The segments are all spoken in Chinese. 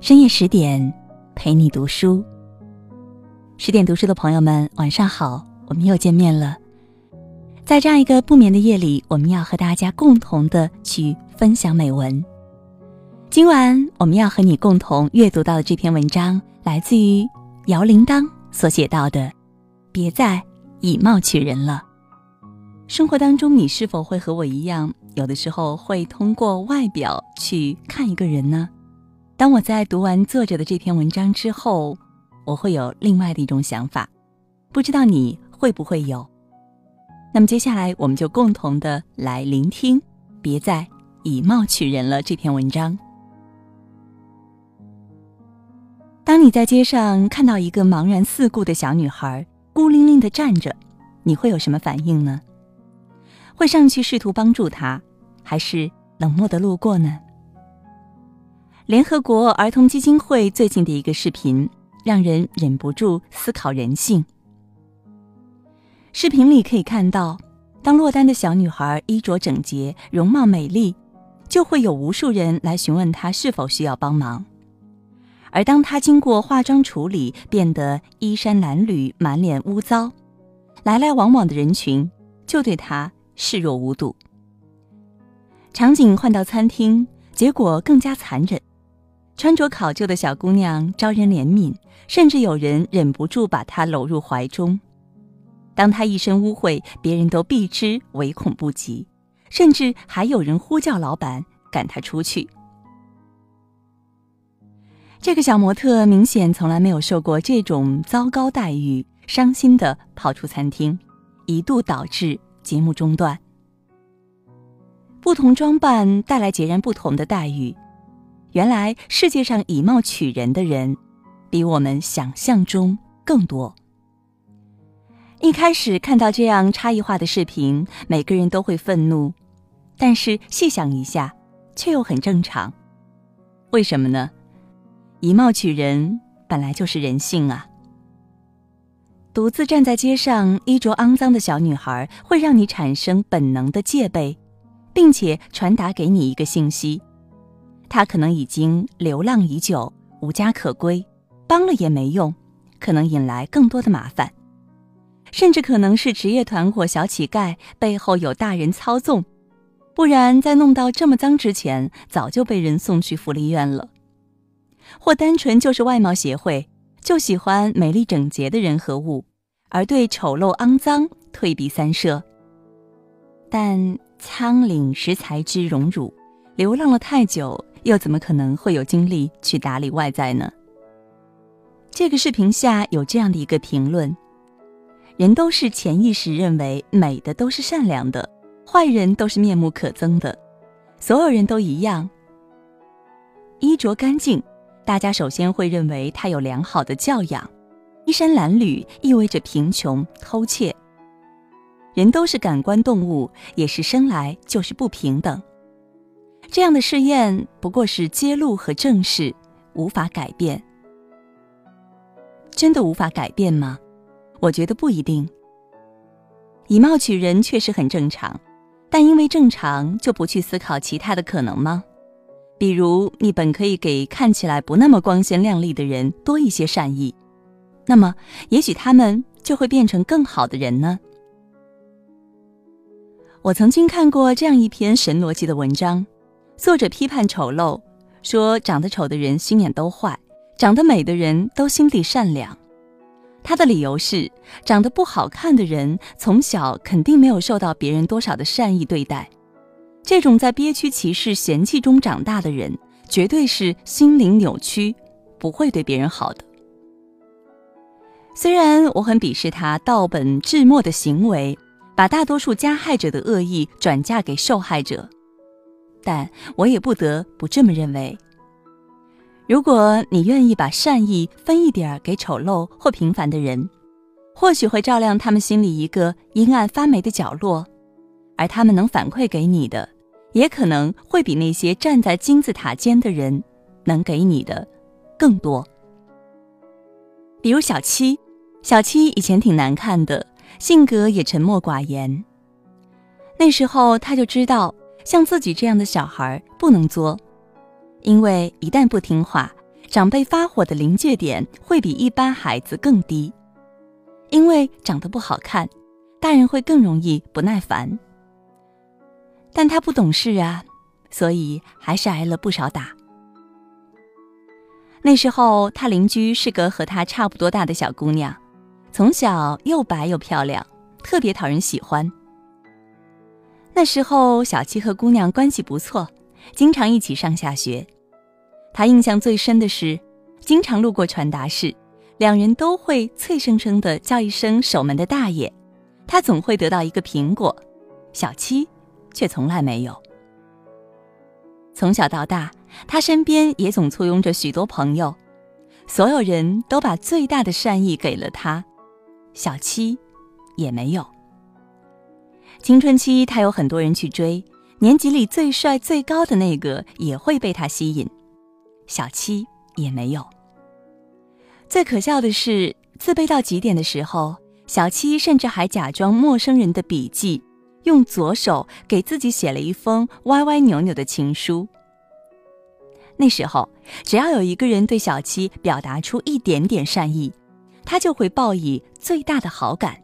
深夜十点，陪你读书。十点读书的朋友们，晚上好，我们又见面了。在这样一个不眠的夜里，我们要和大家共同的去分享美文。今晚我们要和你共同阅读到的这篇文章，来自于姚铃铛所写到的：“别再以貌取人了。”生活当中，你是否会和我一样，有的时候会通过外表去看一个人呢？当我在读完作者的这篇文章之后，我会有另外的一种想法，不知道你会不会有？那么接下来我们就共同的来聆听，别再以貌取人了这篇文章。当你在街上看到一个茫然四顾的小女孩孤零零的站着，你会有什么反应呢？会上去试图帮助她，还是冷漠的路过呢？联合国儿童基金会最近的一个视频，让人忍不住思考人性。视频里可以看到，当落单的小女孩衣着整洁、容貌美丽，就会有无数人来询问她是否需要帮忙；而当她经过化妆处理，变得衣衫褴褛、满脸污糟，来来往往的人群就对她视若无睹。场景换到餐厅，结果更加残忍。穿着考究的小姑娘招人怜悯，甚至有人忍不住把她搂入怀中。当她一身污秽，别人都避之唯恐不及，甚至还有人呼叫老板赶她出去。这个小模特明显从来没有受过这种糟糕待遇，伤心的跑出餐厅，一度导致节目中断。不同装扮带来截然不同的待遇。原来世界上以貌取人的人，比我们想象中更多。一开始看到这样差异化的视频，每个人都会愤怒，但是细想一下，却又很正常。为什么呢？以貌取人本来就是人性啊。独自站在街上，衣着肮脏的小女孩，会让你产生本能的戒备，并且传达给你一个信息。他可能已经流浪已久，无家可归，帮了也没用，可能引来更多的麻烦，甚至可能是职业团伙小乞丐背后有大人操纵，不然在弄到这么脏之前，早就被人送去福利院了，或单纯就是外貌协会，就喜欢美丽整洁的人和物，而对丑陋肮脏退避三舍。但苍岭识才之荣辱，流浪了太久。又怎么可能会有精力去打理外在呢？这个视频下有这样的一个评论：人都是潜意识认为美的都是善良的，坏人都是面目可憎的，所有人都一样。衣着干净，大家首先会认为他有良好的教养；衣衫褴褛意味着贫穷、偷窃。人都是感官动物，也是生来就是不平等。这样的试验不过是揭露和正视，无法改变。真的无法改变吗？我觉得不一定。以貌取人确实很正常，但因为正常就不去思考其他的可能吗？比如你本可以给看起来不那么光鲜亮丽的人多一些善意，那么也许他们就会变成更好的人呢。我曾经看过这样一篇神逻辑的文章。作者批判丑陋，说长得丑的人心眼都坏，长得美的人都心地善良。他的理由是，长得不好看的人从小肯定没有受到别人多少的善意对待，这种在憋屈、歧视、嫌弃中长大的人，绝对是心灵扭曲，不会对别人好的。虽然我很鄙视他盗本致末的行为，把大多数加害者的恶意转嫁给受害者。但我也不得不这么认为。如果你愿意把善意分一点儿给丑陋或平凡的人，或许会照亮他们心里一个阴暗发霉的角落，而他们能反馈给你的，也可能会比那些站在金字塔尖的人能给你的更多。比如小七，小七以前挺难看的，性格也沉默寡言。那时候他就知道。像自己这样的小孩不能作，因为一旦不听话，长辈发火的临界点会比一般孩子更低，因为长得不好看，大人会更容易不耐烦。但他不懂事啊，所以还是挨了不少打。那时候，他邻居是个和他差不多大的小姑娘，从小又白又漂亮，特别讨人喜欢。那时候，小七和姑娘关系不错，经常一起上下学。他印象最深的是，经常路过传达室，两人都会脆生生的叫一声“守门的大爷”，他总会得到一个苹果，小七却从来没有。从小到大。他身边也总簇拥着许多朋友，所有人都把最大的善意给了他，小七也没有。青春期他有很多人去追，年级里最帅最高的那个也会被他吸引，小七也没有。最可笑的是，自卑到极点的时候，小七甚至还假装陌生人的笔记，用左手给自己写了一封歪歪扭扭的情书。那时候，只要有一个人对小七表达出一点点善意，他就会报以最大的好感。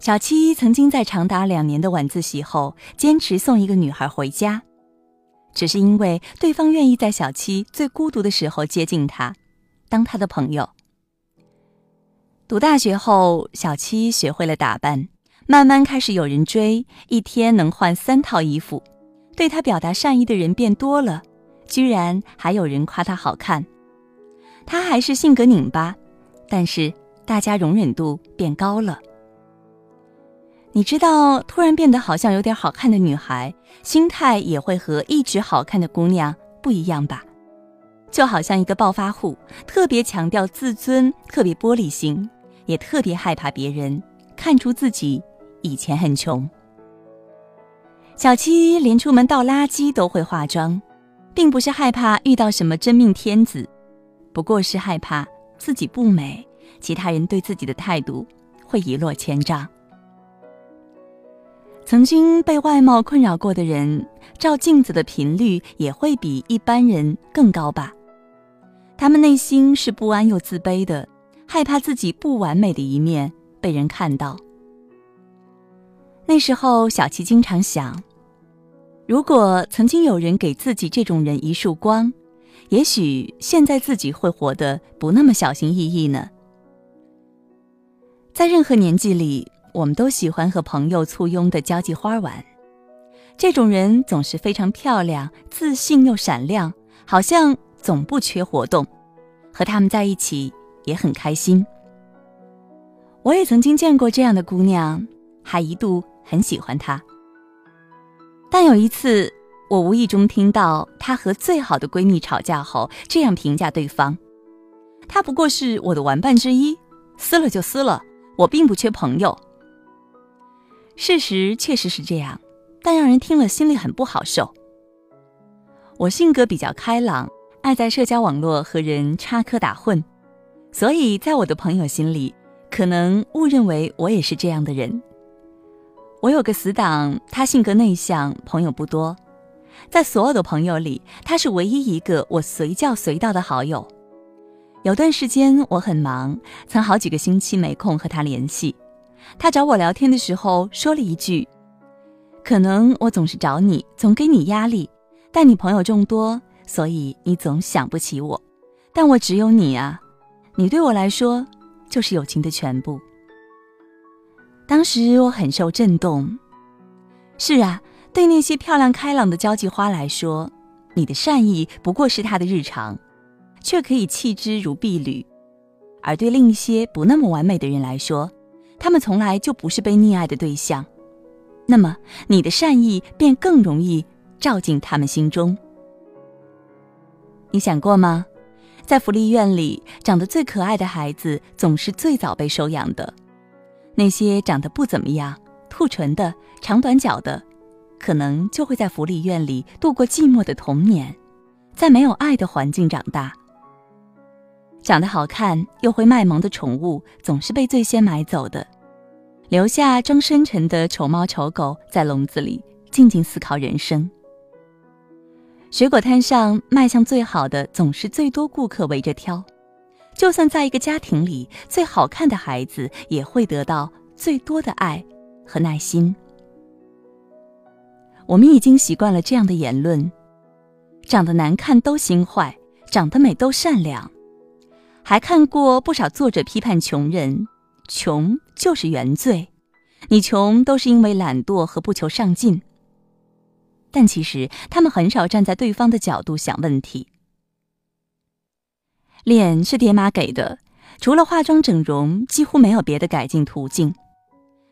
小七曾经在长达两年的晚自习后，坚持送一个女孩回家，只是因为对方愿意在小七最孤独的时候接近她，当她的朋友。读大学后，小七学会了打扮，慢慢开始有人追，一天能换三套衣服。对他表达善意的人变多了，居然还有人夸他好看。他还是性格拧巴，但是大家容忍度变高了。你知道，突然变得好像有点好看的女孩，心态也会和一直好看的姑娘不一样吧？就好像一个暴发户，特别强调自尊，特别玻璃心，也特别害怕别人看出自己以前很穷。小七连出门倒垃圾都会化妆，并不是害怕遇到什么真命天子，不过是害怕自己不美，其他人对自己的态度会一落千丈。曾经被外貌困扰过的人，照镜子的频率也会比一般人更高吧？他们内心是不安又自卑的，害怕自己不完美的一面被人看到。那时候，小七经常想。如果曾经有人给自己这种人一束光，也许现在自己会活得不那么小心翼翼呢。在任何年纪里，我们都喜欢和朋友簇拥的交际花玩。这种人总是非常漂亮、自信又闪亮，好像总不缺活动。和他们在一起也很开心。我也曾经见过这样的姑娘，还一度很喜欢她。但有一次，我无意中听到她和最好的闺蜜吵架后，这样评价对方：“她不过是我的玩伴之一，撕了就撕了，我并不缺朋友。”事实确实是这样，但让人听了心里很不好受。我性格比较开朗，爱在社交网络和人插科打诨，所以在我的朋友心里，可能误认为我也是这样的人。我有个死党，他性格内向，朋友不多，在所有的朋友里，他是唯一一个我随叫随到的好友。有段时间我很忙，曾好几个星期没空和他联系。他找我聊天的时候说了一句：“可能我总是找你，总给你压力，但你朋友众多，所以你总想不起我。但我只有你啊，你对我来说就是友情的全部。”当时我很受震动。是啊，对那些漂亮开朗的交际花来说，你的善意不过是他的日常，却可以弃之如敝履；而对另一些不那么完美的人来说，他们从来就不是被溺爱的对象。那么，你的善意便更容易照进他们心中。你想过吗？在福利院里，长得最可爱的孩子总是最早被收养的。那些长得不怎么样、兔唇的、长短脚的，可能就会在福利院里度过寂寞的童年，在没有爱的环境长大。长得好看又会卖萌的宠物，总是被最先买走的，留下装深沉的丑猫丑狗在笼子里静静思考人生。水果摊上卖相最好的，总是最多顾客围着挑。就算在一个家庭里，最好看的孩子也会得到最多的爱和耐心。我们已经习惯了这样的言论：长得难看都心坏，长得美都善良。还看过不少作者批判穷人，穷就是原罪，你穷都是因为懒惰和不求上进。但其实他们很少站在对方的角度想问题。脸是爹妈给的，除了化妆整容，几乎没有别的改进途径。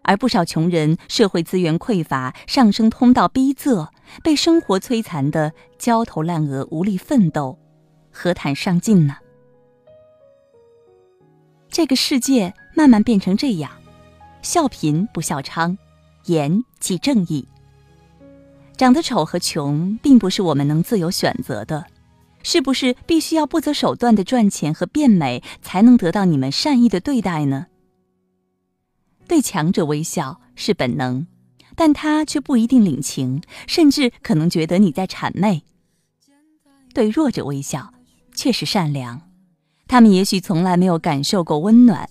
而不少穷人社会资源匮乏，上升通道逼仄，被生活摧残的焦头烂额，无力奋斗，何谈上进呢？这个世界慢慢变成这样：笑贫不笑娼，严即正义。长得丑和穷，并不是我们能自由选择的。是不是必须要不择手段的赚钱和变美，才能得到你们善意的对待呢？对强者微笑是本能，但他却不一定领情，甚至可能觉得你在谄媚。对弱者微笑却是善良，他们也许从来没有感受过温暖。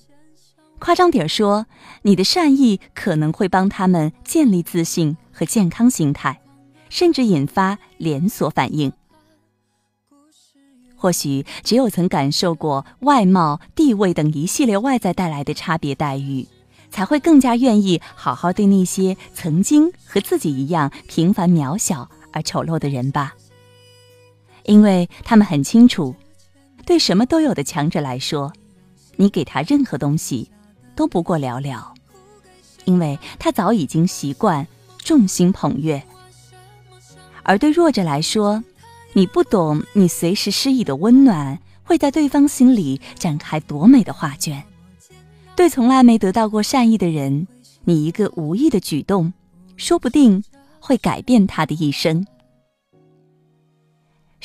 夸张点说，你的善意可能会帮他们建立自信和健康心态，甚至引发连锁反应。或许只有曾感受过外貌、地位等一系列外在带来的差别待遇。才会更加愿意好好对那些曾经和自己一样平凡渺小而丑陋的人吧，因为他们很清楚，对什么都有的强者来说，你给他任何东西都不过寥寥，因为他早已经习惯众星捧月；而对弱者来说，你不懂你随时施以的温暖会在对方心里展开多美的画卷。对从来没得到过善意的人，你一个无意的举动，说不定会改变他的一生。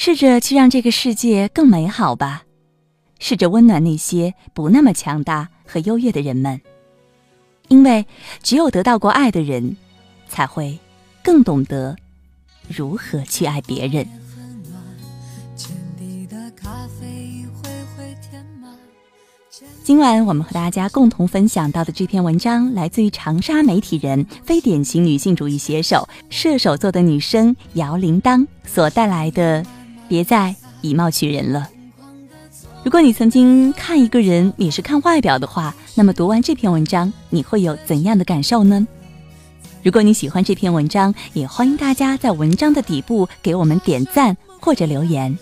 试着去让这个世界更美好吧，试着温暖那些不那么强大和优越的人们，因为只有得到过爱的人，才会更懂得如何去爱别人。今晚我们和大家共同分享到的这篇文章，来自于长沙媒体人、非典型女性主义写手、射手座的女生姚铃铛所带来的《别再以貌取人了》。如果你曾经看一个人也是看外表的话，那么读完这篇文章，你会有怎样的感受呢？如果你喜欢这篇文章，也欢迎大家在文章的底部给我们点赞或者留言。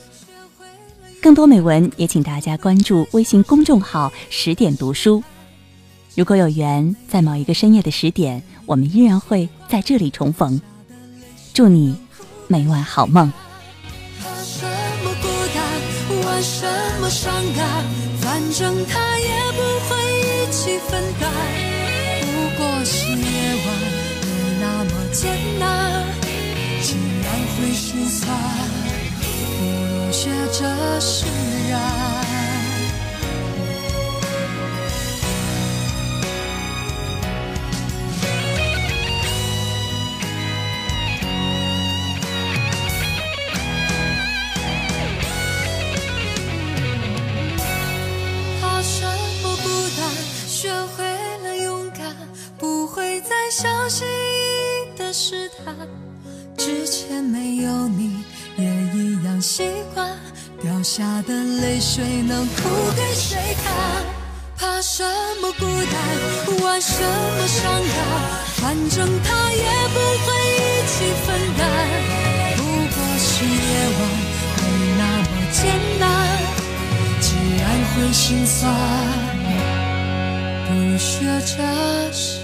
更多美文也请大家关注微信公众号“十点读书”。如果有缘，在某一个深夜的十点，我们依然会在这里重逢。祝你每晚好梦。什么，伤感，反正他也不会一起分担。不过是夜晚没那么艰难，竟然会心酸。不如学着释然。会再相信的试探。之前没有你。也一样习惯，掉下的泪水能哭给谁看？怕什么孤单，玩什么伤感，反正他也不会一起分担。不过是夜晚没那么艰难，既然会心酸，不如学着释